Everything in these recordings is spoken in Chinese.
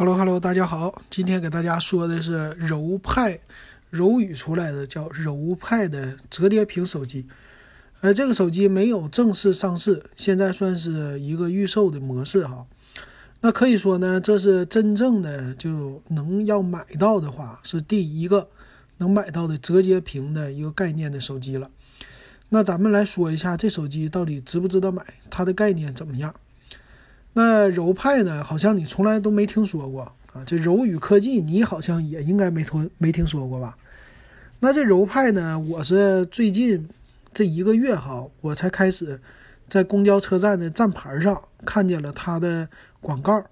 Hello Hello，大家好，今天给大家说的是柔派，柔宇出来的叫柔派的折叠屏手机。呃，这个手机没有正式上市，现在算是一个预售的模式哈。那可以说呢，这是真正的就能要买到的话，是第一个能买到的折叠屏的一个概念的手机了。那咱们来说一下这手机到底值不值得买，它的概念怎么样？那柔派呢？好像你从来都没听说过啊。这柔宇科技，你好像也应该没听没听说过吧？那这柔派呢？我是最近这一个月哈，我才开始在公交车站的站牌上看见了它的广告。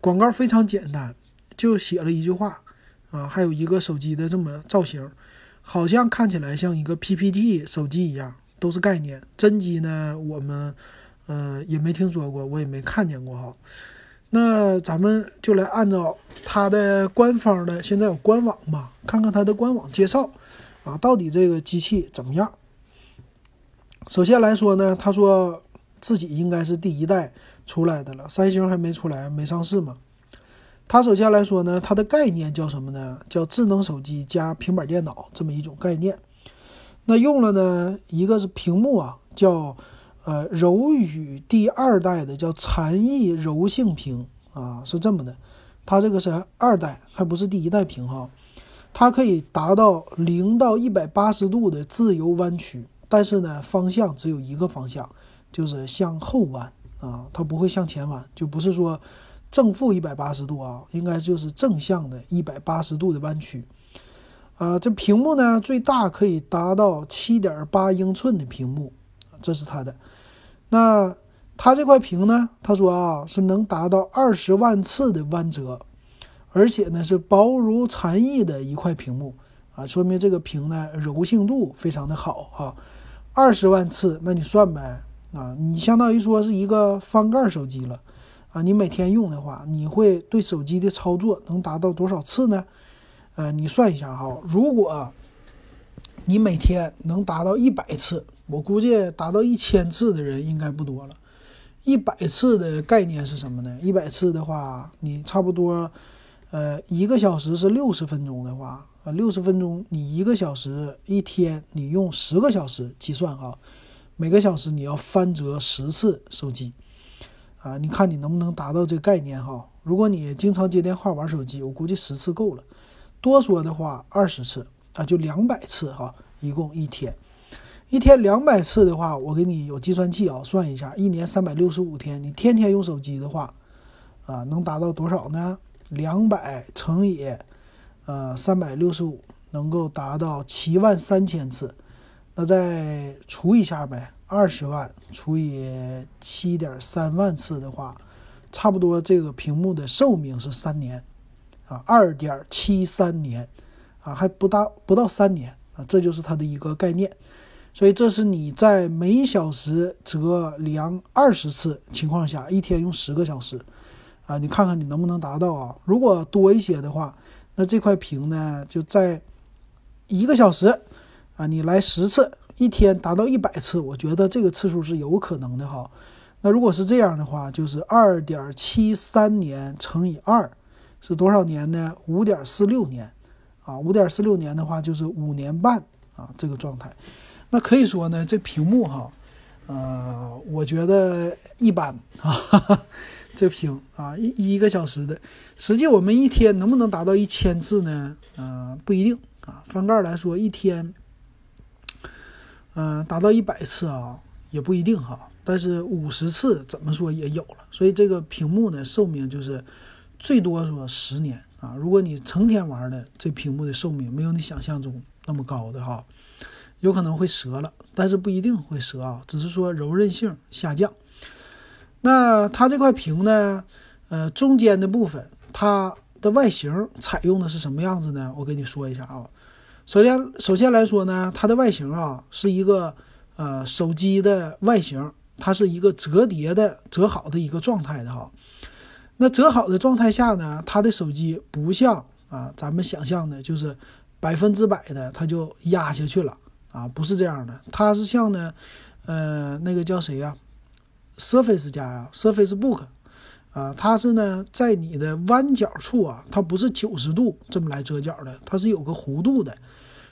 广告非常简单，就写了一句话啊，还有一个手机的这么造型，好像看起来像一个 PPT 手机一样，都是概念。真机呢，我们。嗯，也没听说过，我也没看见过哈。那咱们就来按照它的官方的，现在有官网嘛？看看它的官网介绍啊，到底这个机器怎么样？首先来说呢，他说自己应该是第一代出来的了，三星还没出来，没上市嘛。他首先来说呢，它的概念叫什么呢？叫智能手机加平板电脑这么一种概念。那用了呢，一个是屏幕啊，叫。呃，柔宇第二代的叫禅意柔性屏啊，是这么的，它这个是二代，还不是第一代屏哈。它可以达到零到一百八十度的自由弯曲，但是呢，方向只有一个方向，就是向后弯啊，它不会向前弯，就不是说正负一百八十度啊，应该就是正向的一百八十度的弯曲。啊，这屏幕呢，最大可以达到七点八英寸的屏幕。这是它的，那它这块屏呢？他说啊，是能达到二十万次的弯折，而且呢是薄如蝉翼的一块屏幕啊，说明这个屏呢柔性度非常的好哈。二十万次，那你算呗啊，你相当于说是一个翻盖手机了啊。你每天用的话，你会对手机的操作能达到多少次呢？呃，你算一下哈，如果你每天能达到一百次。我估计达到一千次的人应该不多了，一百次的概念是什么呢？一百次的话，你差不多，呃，一个小时是六十分钟的话，啊，六十分钟你一个小时一天你用十个小时计算哈，每个小时你要翻折十次手机，啊，你看你能不能达到这个概念哈？如果你经常接电话玩手机，我估计十次够了，多说的话二十次啊，就两百次哈，一共一天。一天两百次的话，我给你有计算器啊，算一下，一年三百六十五天，你天天用手机的话，啊，能达到多少呢？两百乘以，呃，三百六十五，能够达到七万三千次。那再除一下呗，二十万除以七点三万次的话，差不多这个屏幕的寿命是三年，啊，二点七三年，啊，还不大不到三年啊，这就是它的一个概念。所以这是你在每小时折量二十次情况下，一天用十个小时，啊，你看看你能不能达到啊？如果多一些的话，那这块屏呢就在一个小时，啊，你来十次，一天达到一百次，我觉得这个次数是有可能的哈。那如果是这样的话，就是二点七三年乘以二，是多少年呢？五点四六年，啊，五点四六年的话就是五年半啊，这个状态。那可以说呢，这屏幕哈，呃，我觉得一般啊。这屏啊，一一个小时的，实际我们一天能不能达到一千次呢？嗯，不一定啊。翻盖来说，一天，嗯，达到一百次啊，也不一定哈。但是五十次怎么说也有了。所以这个屏幕的，寿命就是最多说十年啊。如果你成天玩的，这屏幕的寿命没有你想象中那么高的哈。有可能会折了，但是不一定会折啊，只是说柔韧性下降。那它这块屏呢，呃，中间的部分，它的外形采用的是什么样子呢？我跟你说一下啊。首先，首先来说呢，它的外形啊，是一个呃手机的外形，它是一个折叠的、折好的一个状态的哈。那折好的状态下呢，它的手机不像啊咱们想象的，就是百分之百的它就压下去了。啊，不是这样的，它是像呢，呃，那个叫谁呀？Surface 家呀，Surface Book，啊，它是呢在你的弯角处啊，它不是九十度这么来折角的，它是有个弧度的，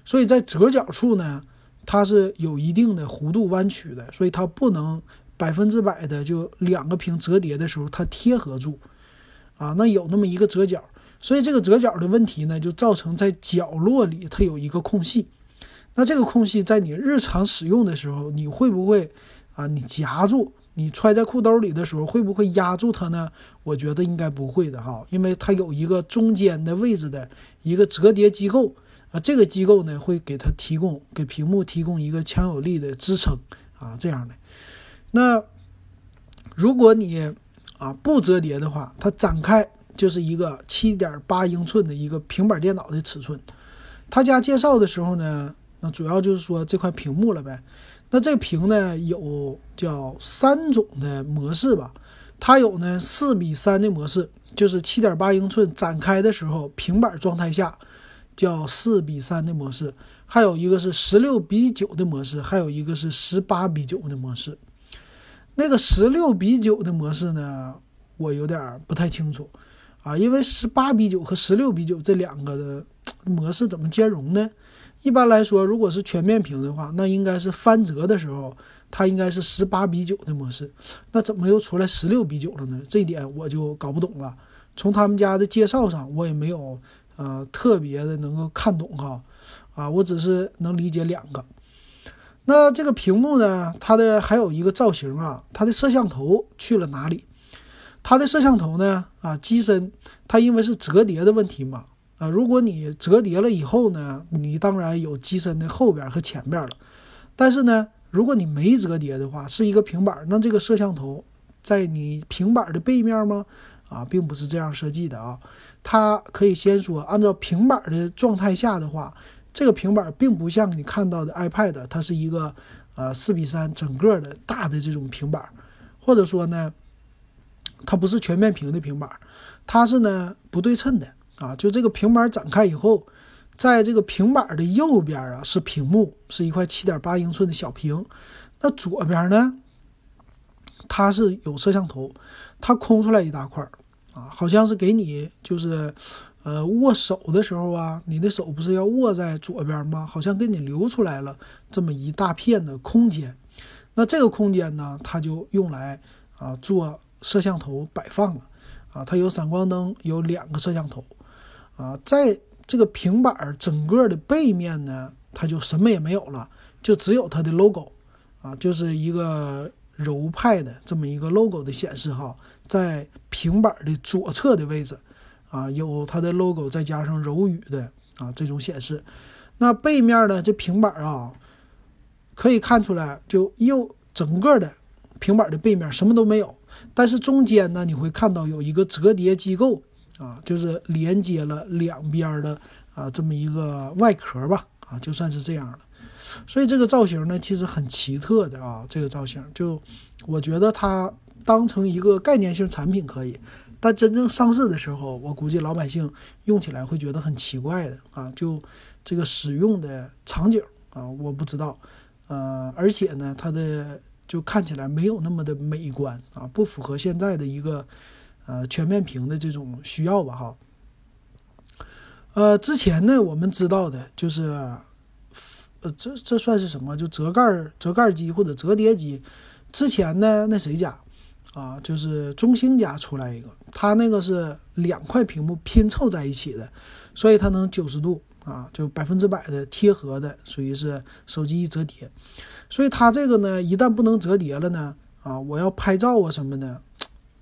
所以在折角处呢，它是有一定的弧度弯曲的，所以它不能百分之百的就两个屏折叠的时候它贴合住，啊，那有那么一个折角，所以这个折角的问题呢，就造成在角落里它有一个空隙，那这个空隙在你日常使用的时候，你会不会啊，你夹住？你揣在裤兜里的时候，会不会压住它呢？我觉得应该不会的哈，因为它有一个中间的位置的一个折叠机构啊，这个机构呢会给它提供给屏幕提供一个强有力的支撑啊，这样的。那如果你啊不折叠的话，它展开就是一个七点八英寸的一个平板电脑的尺寸。他家介绍的时候呢，那主要就是说这块屏幕了呗。那这屏呢有叫三种的模式吧，它有呢四比三的模式，就是七点八英寸展开的时候平板状态下叫四比三的模式，还有一个是十六比九的模式，还有一个是十八比九的模式。那个十六比九的模式呢，我有点不太清楚啊，因为十八比九和十六比九这两个的 模式怎么兼容呢？一般来说，如果是全面屏的话，那应该是翻折的时候，它应该是十八比九的模式。那怎么又出来十六比九了呢？这一点我就搞不懂了。从他们家的介绍上，我也没有呃特别的能够看懂哈。啊，我只是能理解两个。那这个屏幕呢，它的还有一个造型啊，它的摄像头去了哪里？它的摄像头呢？啊，机身它因为是折叠的问题嘛。啊，如果你折叠了以后呢，你当然有机身的后边和前边了。但是呢，如果你没折叠的话，是一个平板，那这个摄像头在你平板的背面吗？啊，并不是这样设计的啊。它可以先说，按照平板的状态下的话，这个平板并不像你看到的 iPad，它是一个呃四比三整个的大的这种平板，或者说呢，它不是全面屏的平板，它是呢不对称的。啊，就这个平板展开以后，在这个平板的右边啊是屏幕，是一块七点八英寸的小屏。那左边呢，它是有摄像头，它空出来一大块儿啊，好像是给你就是，呃，握手的时候啊，你的手不是要握在左边吗？好像给你留出来了这么一大片的空间。那这个空间呢，它就用来啊做摄像头摆放了啊，它有闪光灯，有两个摄像头。啊，在这个平板整个的背面呢，它就什么也没有了，就只有它的 logo，啊，就是一个柔派的这么一个 logo 的显示哈，在平板的左侧的位置，啊，有它的 logo，再加上柔语的啊这种显示。那背面呢，这平板啊，可以看出来，就右整个的平板的背面什么都没有，但是中间呢，你会看到有一个折叠机构。啊，就是连接了两边的啊，这么一个外壳吧，啊，就算是这样的。所以这个造型呢，其实很奇特的啊。这个造型，就我觉得它当成一个概念性产品可以，但真正上市的时候，我估计老百姓用起来会觉得很奇怪的啊。就这个使用的场景啊，我不知道，呃，而且呢，它的就看起来没有那么的美观啊，不符合现在的一个。呃，全面屏的这种需要吧，哈。呃，之前呢，我们知道的就是，呃，这这算是什么？就折盖折盖机或者折叠机。之前呢，那谁家啊？就是中兴家出来一个，它那个是两块屏幕拼凑在一起的，所以它能九十度啊，就百分之百的贴合的，属于是手机一折叠。所以它这个呢，一旦不能折叠了呢，啊，我要拍照啊什么的。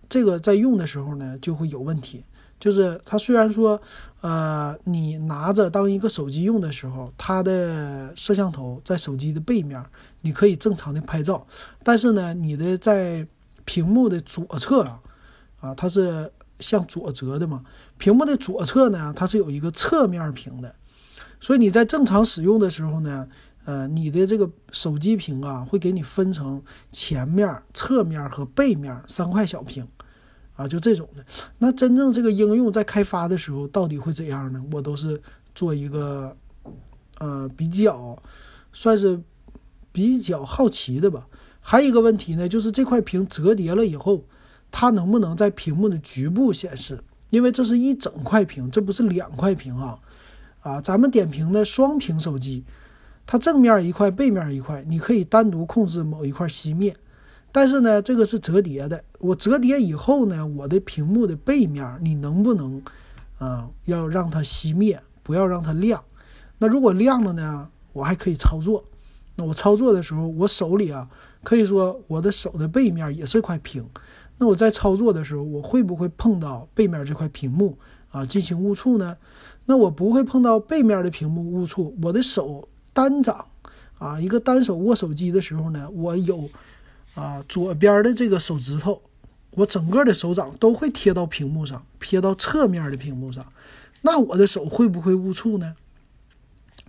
这个在用的时候呢，就会有问题。就是它虽然说，呃，你拿着当一个手机用的时候，它的摄像头在手机的背面，你可以正常的拍照。但是呢，你的在屏幕的左侧啊，啊，它是向左折的嘛。屏幕的左侧呢，它是有一个侧面屏的，所以你在正常使用的时候呢。呃，你的这个手机屏啊，会给你分成前面、侧面和背面三块小屏，啊，就这种的。那真正这个应用在开发的时候，到底会怎样呢？我都是做一个，呃，比较算是比较好奇的吧。还有一个问题呢，就是这块屏折叠了以后，它能不能在屏幕的局部显示？因为这是一整块屏，这不是两块屏啊。啊，咱们点评的双屏手机，它正面一块，背面一块，你可以单独控制某一块熄灭。但是呢，这个是折叠的，我折叠以后呢，我的屏幕的背面你能不能，啊，要让它熄灭，不要让它亮？那如果亮了呢，我还可以操作。那我操作的时候，我手里啊，可以说我的手的背面也是块屏。那我在操作的时候，我会不会碰到背面这块屏幕啊，进行误触呢？那我不会碰到背面的屏幕误触，我的手单掌啊，一个单手握手机的时候呢，我有啊左边的这个手指头，我整个的手掌都会贴到屏幕上，贴到侧面的屏幕上，那我的手会不会误触呢？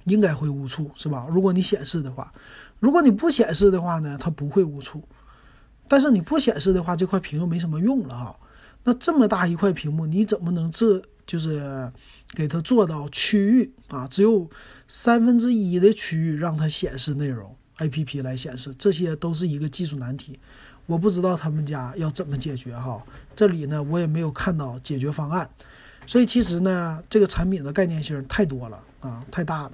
应该会误触，是吧？如果你显示的话，如果你不显示的话呢，它不会误触。但是你不显示的话，这块屏又没什么用了哈。那这么大一块屏幕，你怎么能这就是给它做到区域啊？只有三分之一的区域让它显示内容，A P P 来显示，这些都是一个技术难题。我不知道他们家要怎么解决哈。这里呢，我也没有看到解决方案。所以其实呢，这个产品的概念性太多了啊，太大了。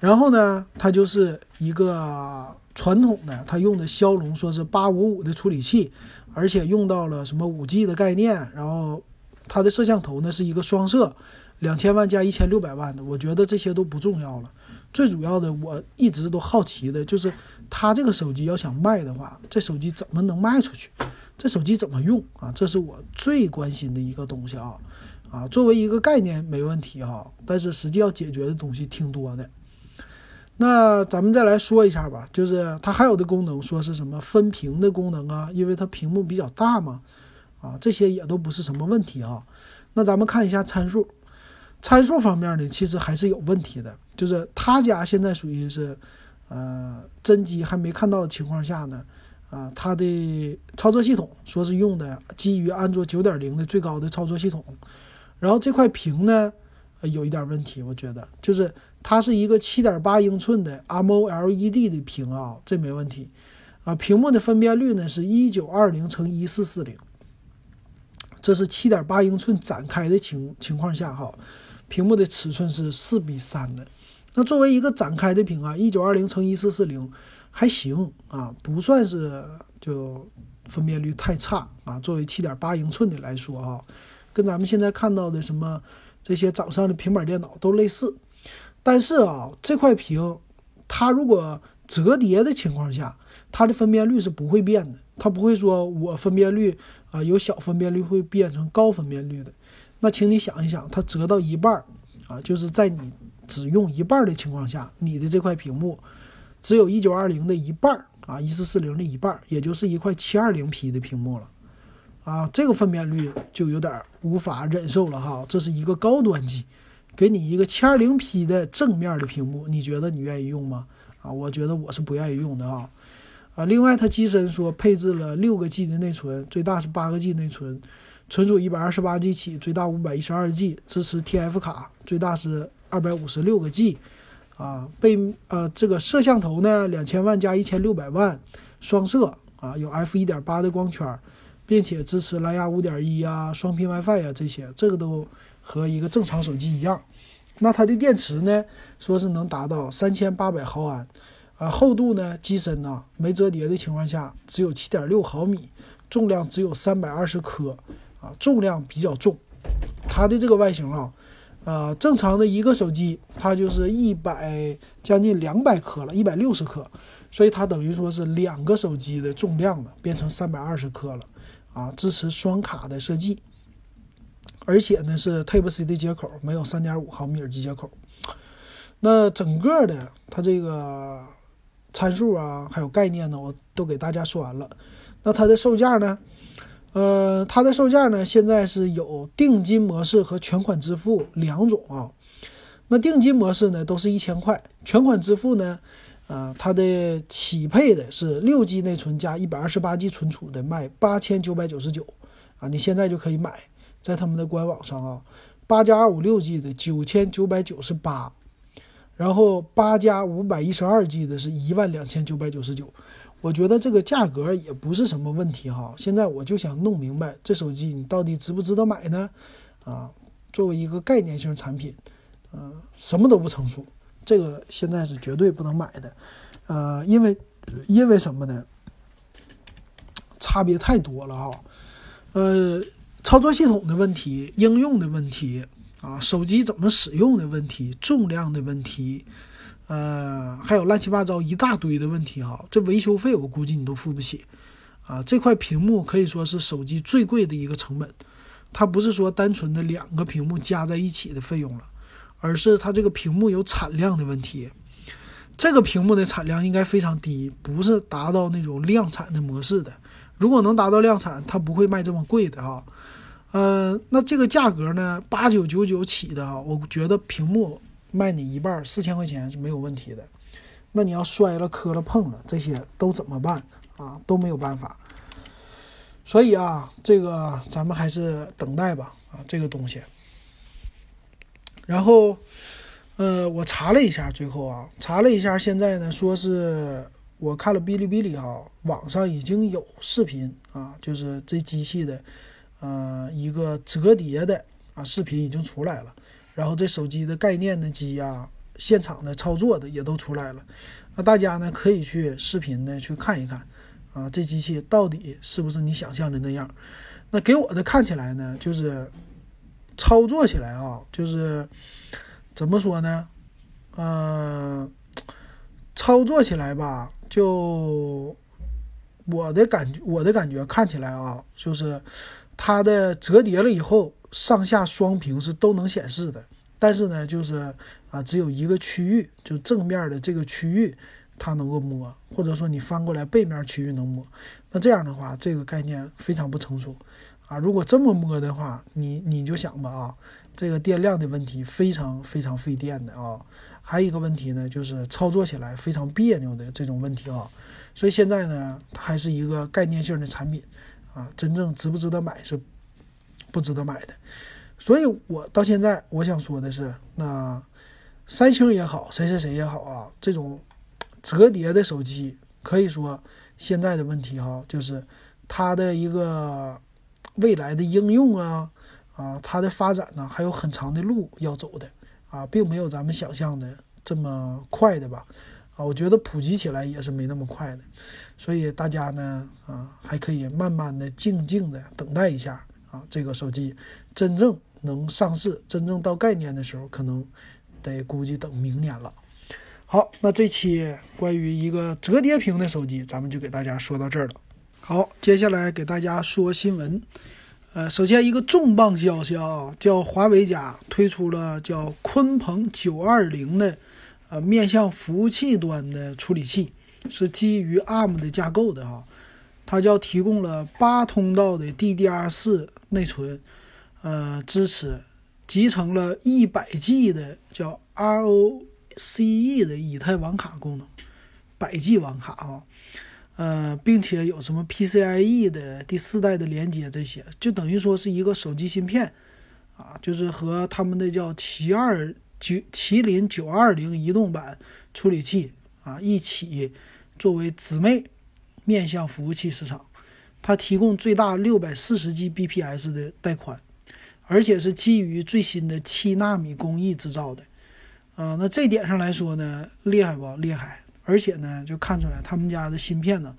然后呢，它就是一个传统的，它用的骁龙说是八五五的处理器，而且用到了什么五 G 的概念，然后。它的摄像头呢是一个双摄，两千万加一千六百万的，我觉得这些都不重要了。最主要的，我一直都好奇的就是，它这个手机要想卖的话，这手机怎么能卖出去？这手机怎么用啊？这是我最关心的一个东西啊！啊，作为一个概念没问题哈，但是实际要解决的东西挺多的。那咱们再来说一下吧，就是它还有的功能，说是什么分屏的功能啊？因为它屏幕比较大嘛。啊，这些也都不是什么问题啊。那咱们看一下参数，参数方面呢，其实还是有问题的。就是他家现在属于是，呃，真机还没看到的情况下呢，啊，它的操作系统说是用的基于安卓九点零的最高的操作系统。然后这块屏呢，有一点问题，我觉得就是它是一个七点八英寸的 M O L E D 的屏啊，这没问题。啊，屏幕的分辨率呢是一九二零乘一四四零。这是七点八英寸展开的情情况下哈，屏幕的尺寸是四比三的。那作为一个展开的屏啊，一九二零乘一四四零还行啊，不算是就分辨率太差啊。作为七点八英寸的来说啊，跟咱们现在看到的什么这些掌上的平板电脑都类似。但是啊，这块屏它如果折叠的情况下，它的分辨率是不会变的，它不会说我分辨率。啊，有小分辨率会变成高分辨率的，那请你想一想，它折到一半，啊，就是在你只用一半的情况下，你的这块屏幕只有一九二零的一半，啊，一四四零的一半，也就是一块七二零 P 的屏幕了，啊，这个分辨率就有点无法忍受了哈。这是一个高端机，给你一个七二零 P 的正面的屏幕，你觉得你愿意用吗？啊，我觉得我是不愿意用的啊。啊，另外它机身说配置了六个 G 的内存，最大是八个 G 内存，存储一百二十八 G 起，最大五百一十二 G，支持 TF 卡，最大是二百五十六个 G。啊，背呃这个摄像头呢，两千万加一千六百万，双摄啊，有 F 一点八的光圈，并且支持蓝牙五点一啊，双频 WiFi 啊这些，这个都和一个正常手机一样。那它的电池呢，说是能达到三千八百毫安。啊，厚度呢？机身呢？没折叠的情况下，只有七点六毫米，重量只有三百二十克，啊，重量比较重。它的这个外形啊，呃，正常的一个手机，它就是一百将近两百克了，一百六十克，所以它等于说是两个手机的重量了，变成三百二十克了，啊，支持双卡的设计，而且呢是 Type C 的接口，没有三点五毫米耳机接口。那整个的它这个。参数啊，还有概念呢，我都给大家说完了。那它的售价呢？呃，它的售价呢，现在是有定金模式和全款支付两种啊。那定金模式呢，都是一千块；全款支付呢，呃，它的起配的是六 G 内存加一百二十八 G 存储的，卖八千九百九十九啊。你现在就可以买，在他们的官网上啊，八加二五六 G 的九千九百九十八。然后八加五百一十二 G 的是一万两千九百九十九，我觉得这个价格也不是什么问题哈。现在我就想弄明白这手机你到底值不值得买呢？啊，作为一个概念性产品，嗯，什么都不成熟，这个现在是绝对不能买的。呃，因为因为什么呢？差别太多了哈。呃，操作系统的问题、应用的问题啊，手机怎么使用的问题、重量的问题。呃，还有乱七八糟一大堆的问题哈，这维修费我估计你都付不起，啊，这块屏幕可以说是手机最贵的一个成本，它不是说单纯的两个屏幕加在一起的费用了，而是它这个屏幕有产量的问题，这个屏幕的产量应该非常低，不是达到那种量产的模式的，如果能达到量产，它不会卖这么贵的哈，呃，那这个价格呢，八九九九起的啊，我觉得屏幕。卖你一半，四千块钱是没有问题的。那你要摔了、磕了、碰了，这些都怎么办啊？都没有办法。所以啊，这个咱们还是等待吧啊，这个东西。然后，呃，我查了一下，最后啊，查了一下，现在呢，说是我看了哔哩哔哩哈，网上已经有视频啊，就是这机器的，呃，一个折叠的啊视频已经出来了。然后这手机的概念的机呀，现场的操作的也都出来了，那大家呢可以去视频呢去看一看，啊，这机器到底是不是你想象的那样？那给我的看起来呢，就是操作起来啊，就是怎么说呢？嗯，操作起来吧，就我的感觉，我的感觉看起来啊，就是它的折叠了以后。上下双屏是都能显示的，但是呢，就是啊，只有一个区域，就正面的这个区域，它能够摸，或者说你翻过来背面区域能摸。那这样的话，这个概念非常不成熟啊。如果这么摸的话，你你就想吧啊，这个电量的问题非常非常费电的啊。还有一个问题呢，就是操作起来非常别扭的这种问题啊。所以现在呢，它还是一个概念性的产品啊，真正值不值得买是？不值得买的，所以我到现在我想说的是，那三星也好，谁谁谁也好啊，这种折叠的手机，可以说现在的问题哈，就是它的一个未来的应用啊，啊，它的发展呢还有很长的路要走的啊，并没有咱们想象的这么快的吧，啊，我觉得普及起来也是没那么快的，所以大家呢，啊，还可以慢慢的、静静的等待一下。啊，这个手机真正能上市、真正到概念的时候，可能得估计等明年了。好，那这期关于一个折叠屏的手机，咱们就给大家说到这儿了。好，接下来给大家说新闻。呃，首先一个重磅消息啊，叫华为家推出了叫鲲鹏九二零的呃面向服务器端的处理器，是基于 ARM 的架构的哈。它叫提供了八通道的 DDR4 内存，呃，支持集成了一百 G 的叫 ROCE 的以太网卡功能，百 G 网卡啊，呃，并且有什么 PCIe 的第四代的连接，这些就等于说是一个手机芯片啊，就是和他们的叫麒二九麒麟九二零移动版处理器啊一起作为姊妹。面向服务器市场，它提供最大六百四十 G bps 的带宽，而且是基于最新的七纳米工艺制造的。啊，那这点上来说呢，厉害不厉害？而且呢，就看出来他们家的芯片呢，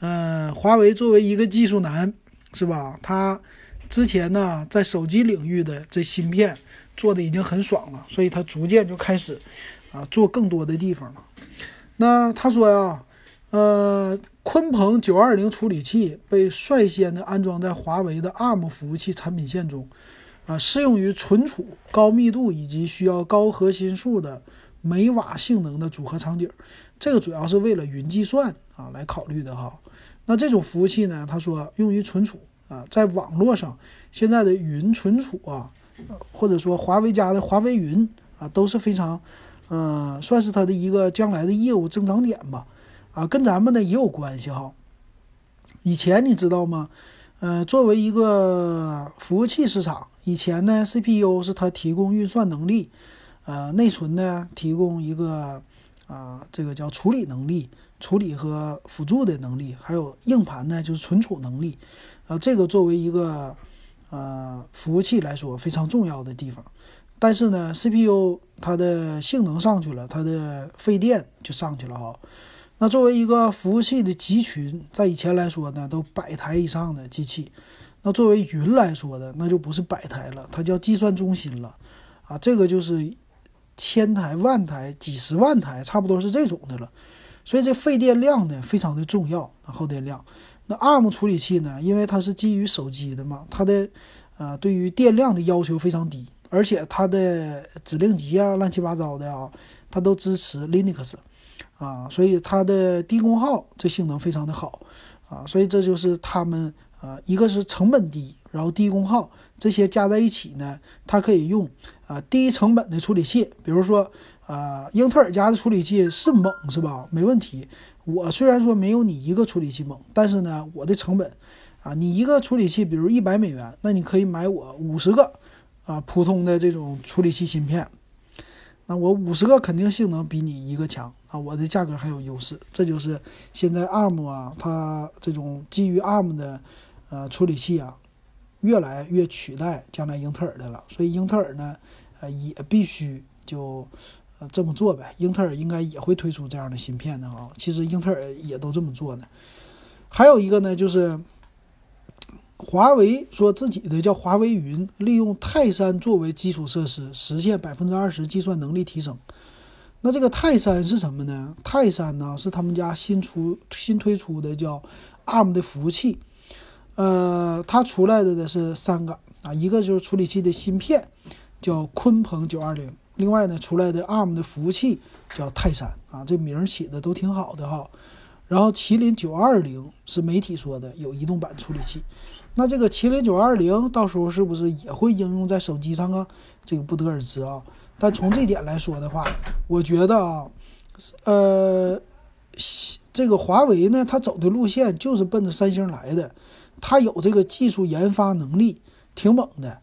嗯，华为作为一个技术男，是吧？他之前呢，在手机领域的这芯片做的已经很爽了，所以他逐渐就开始啊做更多的地方了。那他说呀。呃，鲲鹏九二零处理器被率先的安装在华为的 ARM 服务器产品线中，啊，适用于存储、高密度以及需要高核心数的每瓦性能的组合场景。这个主要是为了云计算啊来考虑的哈。那这种服务器呢，他说用于存储啊，在网络上现在的云存储啊，或者说华为家的华为云啊，都是非常，嗯，算是它的一个将来的业务增长点吧。啊，跟咱们呢也有关系哈。以前你知道吗？呃，作为一个服务器市场，以前呢，CPU 是它提供运算能力，呃，内存呢提供一个啊，这个叫处理能力、处理和辅助的能力，还有硬盘呢就是存储能力，啊，这个作为一个呃服务器来说非常重要的地方。但是呢，CPU 它的性能上去了，它的费电就上去了哈。那作为一个服务器的集群，在以前来说呢，都百台以上的机器。那作为云来说的，那就不是百台了，它叫计算中心了啊。这个就是千台、万台、几十万台，差不多是这种的了。所以这费电量呢，非常的重要，耗电量。那 ARM 处理器呢，因为它是基于手机的嘛，它的呃对于电量的要求非常低。而且它的指令集啊，乱七八糟的啊，它都支持 Linux，啊，所以它的低功耗这性能非常的好，啊，所以这就是他们啊，一个是成本低，然后低功耗，这些加在一起呢，它可以用啊低成本的处理器，比如说啊，英特尔家的处理器是猛是吧？没问题。我虽然说没有你一个处理器猛，但是呢，我的成本啊，你一个处理器，比如一百美元，那你可以买我五十个。啊，普通的这种处理器芯片，那我五十个肯定性能比你一个强啊，我的价格还有优势。这就是现在 ARM 啊，它这种基于 ARM 的呃处理器啊，越来越取代将来英特尔的了。所以英特尔呢，呃，也必须就呃这么做呗。英特尔应该也会推出这样的芯片的啊。其实英特尔也都这么做呢。还有一个呢，就是。华为说自己的叫华为云，利用泰山作为基础设施，实现百分之二十计算能力提升。那这个泰山是什么呢？泰山呢是他们家新出新推出的叫 ARM 的服务器。呃，它出来的的是三个啊，一个就是处理器的芯片，叫鲲鹏九二零；另外呢，出来的 ARM 的服务器叫泰山啊，这名儿起的都挺好的哈。然后麒麟九二零是媒体说的有移动版处理器。那这个麒麟九二零到时候是不是也会应用在手机上啊？这个不得而知啊。但从这点来说的话，我觉得啊，呃，这个华为呢，它走的路线就是奔着三星来的，它有这个技术研发能力，挺猛的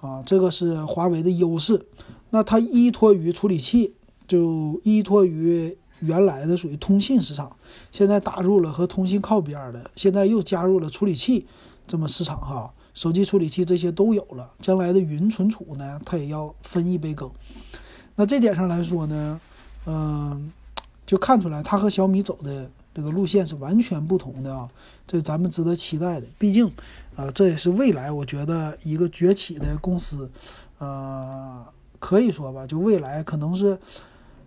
啊。这个是华为的优势。那它依托于处理器，就依托于原来的属于通信市场，现在打入了和通信靠边的，现在又加入了处理器。这么市场哈，手机处理器这些都有了，将来的云存储呢，它也要分一杯羹。那这点上来说呢，嗯，就看出来它和小米走的这个路线是完全不同的啊，这咱们值得期待的。毕竟，啊，这也是未来我觉得一个崛起的公司，呃，可以说吧，就未来可能是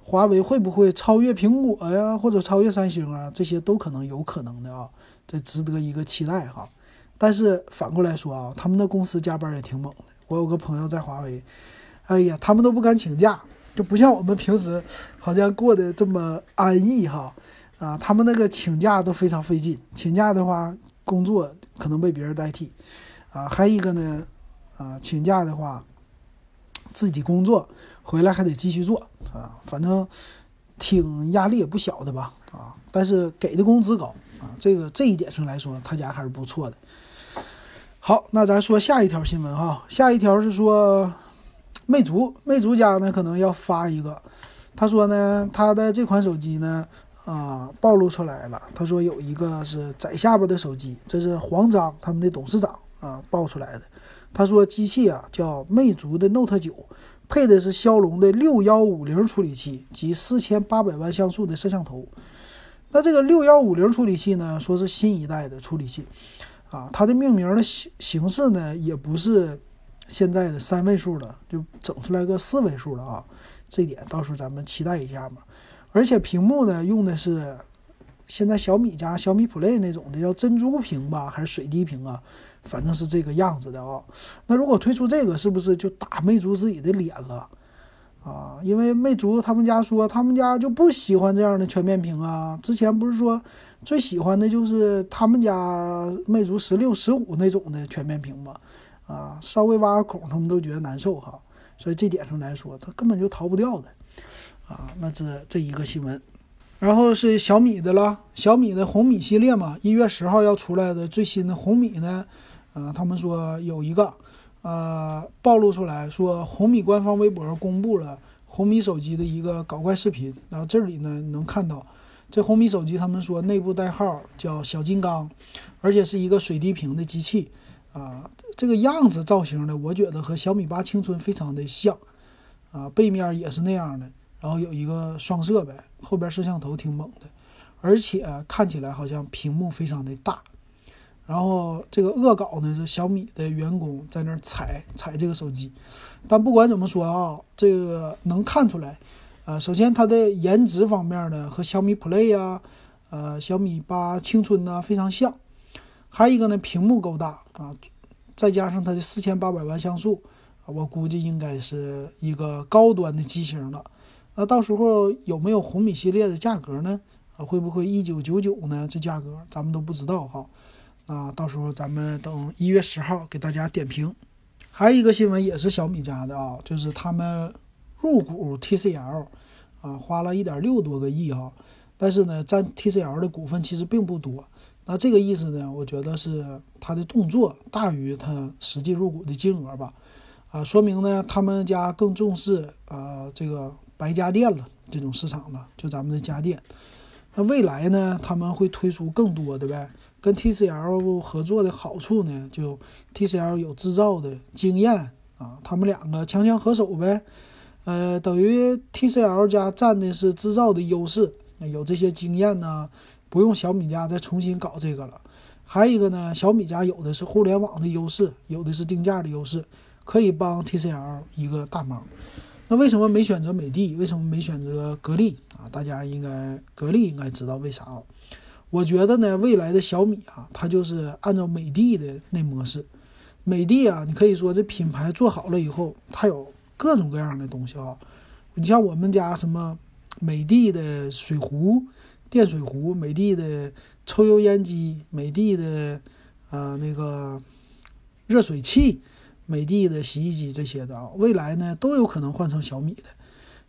华为会不会超越苹果呀，或者超越三星啊，这些都可能有可能的啊，这值得一个期待哈。但是反过来说啊，他们的公司加班也挺猛的。我有个朋友在华为，哎呀，他们都不敢请假，就不像我们平时好像过得这么安逸哈。啊，他们那个请假都非常费劲，请假的话工作可能被别人代替。啊，还一个呢，啊，请假的话自己工作回来还得继续做啊，反正挺压力也不小的吧。啊，但是给的工资高啊，这个这一点上来说，他家还是不错的。好，那咱说下一条新闻哈。下一条是说，魅族，魅族家呢可能要发一个。他说呢，他的这款手机呢，啊，暴露出来了。他说有一个是窄下巴的手机，这是黄章他们的董事长啊爆出来的。他说机器啊叫魅族的 Note 九，配的是骁龙的六幺五零处理器及四千八百万像素的摄像头。那这个六幺五零处理器呢，说是新一代的处理器。啊，它的命名的形形式呢，也不是现在的三位数了，就整出来个四位数了啊。这点到时候咱们期待一下嘛。而且屏幕呢，用的是现在小米家小米 Play 那种的，叫珍珠屏吧，还是水滴屏啊？反正是这个样子的啊。那如果推出这个，是不是就打魅族自己的脸了啊？因为魅族他们家说，他们家就不喜欢这样的全面屏啊。之前不是说。最喜欢的就是他们家魅族十六、十五那种的全面屏嘛，啊，稍微挖个孔他们都觉得难受哈，所以这点上来说，它根本就逃不掉的，啊，那这这一个新闻，然后是小米的了，小米的红米系列嘛，一月十号要出来的最新的红米呢，啊，他们说有一个，呃，暴露出来说红米官方微博公布了红米手机的一个搞怪视频。然后这里呢能看到，这红米手机他们说内部代号叫小金刚，而且是一个水滴屏的机器啊。这个样子造型呢，我觉得和小米八青春非常的像啊。背面也是那样的，然后有一个双摄呗，后边摄像头挺猛的，而且看起来好像屏幕非常的大。然后这个恶搞呢是小米的员工在那儿踩踩这个手机，但不管怎么说啊，这个能看出来，呃，首先它的颜值方面呢和小米 Play 啊，呃，小米八青春呐非常像，还有一个呢屏幕够大啊，再加上它的四千八百万像素，我估计应该是一个高端的机型了。那到时候有没有红米系列的价格呢？啊，会不会一九九九呢？这价格咱们都不知道哈。啊，到时候咱们等一月十号给大家点评。还有一个新闻也是小米家的啊，就是他们入股 TCL，啊，花了一点六多个亿啊，但是呢，占 TCL 的股份其实并不多。那这个意思呢，我觉得是他的动作大于他实际入股的金额吧。啊，说明呢，他们家更重视啊这个白家电了这种市场了，就咱们的家电。那未来呢，他们会推出更多的呗。跟 TCL 合作的好处呢，就 TCL 有制造的经验啊，他们两个强强合手呗。呃，等于 TCL 家占的是制造的优势，有这些经验呢，不用小米家再重新搞这个了。还有一个呢，小米家有的是互联网的优势，有的是定价的优势，可以帮 TCL 一个大忙。那为什么没选择美的？为什么没选择格力啊？大家应该格力应该知道为啥啊？我觉得呢，未来的小米啊，它就是按照美的的那模式。美的啊，你可以说这品牌做好了以后，它有各种各样的东西啊。你像我们家什么美的的水壶、电水壶，美的的抽油烟机，美的的呃那个热水器，美的的洗衣机这些的啊，未来呢都有可能换成小米的，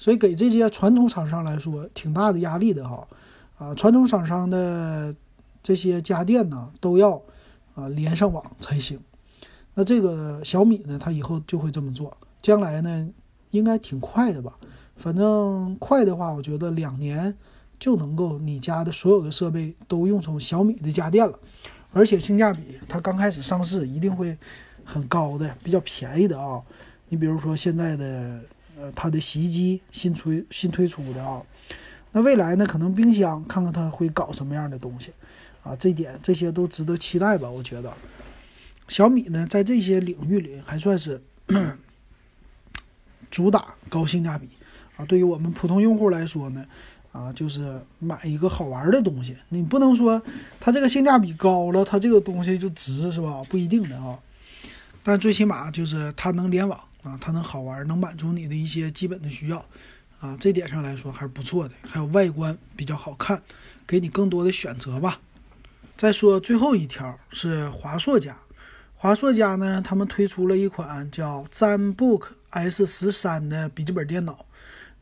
所以给这些传统厂商来说，挺大的压力的哈。啊传统厂商的这些家电呢，都要啊连上网才行。那这个小米呢，它以后就会这么做，将来呢，应该挺快的吧？反正快的话，我觉得两年就能够你家的所有的设备都用成小米的家电了，而且性价比，它刚开始上市一定会很高的，比较便宜的啊。你比如说现在的呃，它的洗衣机新出新推出的啊。那未来呢？可能冰箱看看它会搞什么样的东西，啊，这点这些都值得期待吧？我觉得小米呢，在这些领域里还算是主打高性价比啊。对于我们普通用户来说呢，啊，就是买一个好玩的东西，你不能说它这个性价比高了，它这个东西就值是吧？不一定的啊。但最起码就是它能联网啊，它能好玩，能满足你的一些基本的需要。啊，这点上来说还是不错的，还有外观比较好看，给你更多的选择吧。再说最后一条是华硕家，华硕家呢，他们推出了一款叫 ZenBook S 十三的笔记本电脑，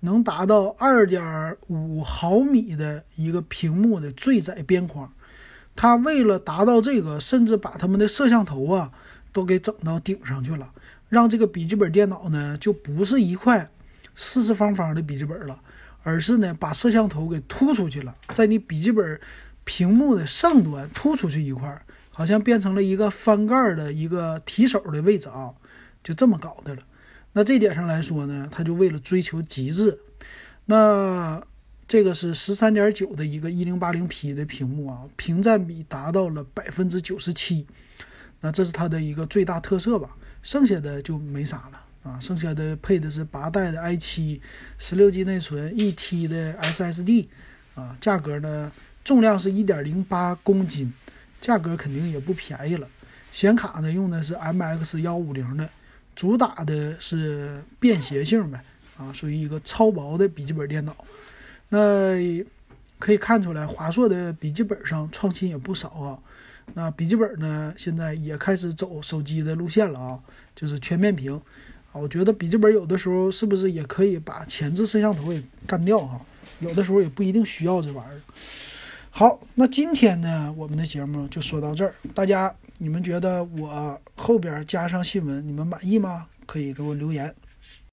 能达到二点五毫米的一个屏幕的最窄边框。它为了达到这个，甚至把他们的摄像头啊都给整到顶上去了，让这个笔记本电脑呢就不是一块。四四方方的笔记本了，而是呢把摄像头给突出去了，在你笔记本屏幕的上端突出去一块，好像变成了一个翻盖的一个提手的位置啊，就这么搞的了。那这点上来说呢，他就为了追求极致。那这个是十三点九的一个一零八零 P 的屏幕啊，屏占比达到了百分之九十七，那这是它的一个最大特色吧，剩下的就没啥了。啊，剩下的配的是八代的 i7，十六 G 内存，一 T 的 SSD，啊，价格呢，重量是一点零八公斤，价格肯定也不便宜了。显卡呢，用的是 MX 幺五零的，主打的是便携性呗，啊，属于一个超薄的笔记本电脑。那可以看出来，华硕的笔记本上创新也不少啊。那笔记本呢，现在也开始走手机的路线了啊，就是全面屏。我觉得笔记本有的时候是不是也可以把前置摄像头也干掉哈？有的时候也不一定需要这玩意儿。好，那今天呢，我们的节目就说到这儿。大家，你们觉得我后边加上新闻，你们满意吗？可以给我留言。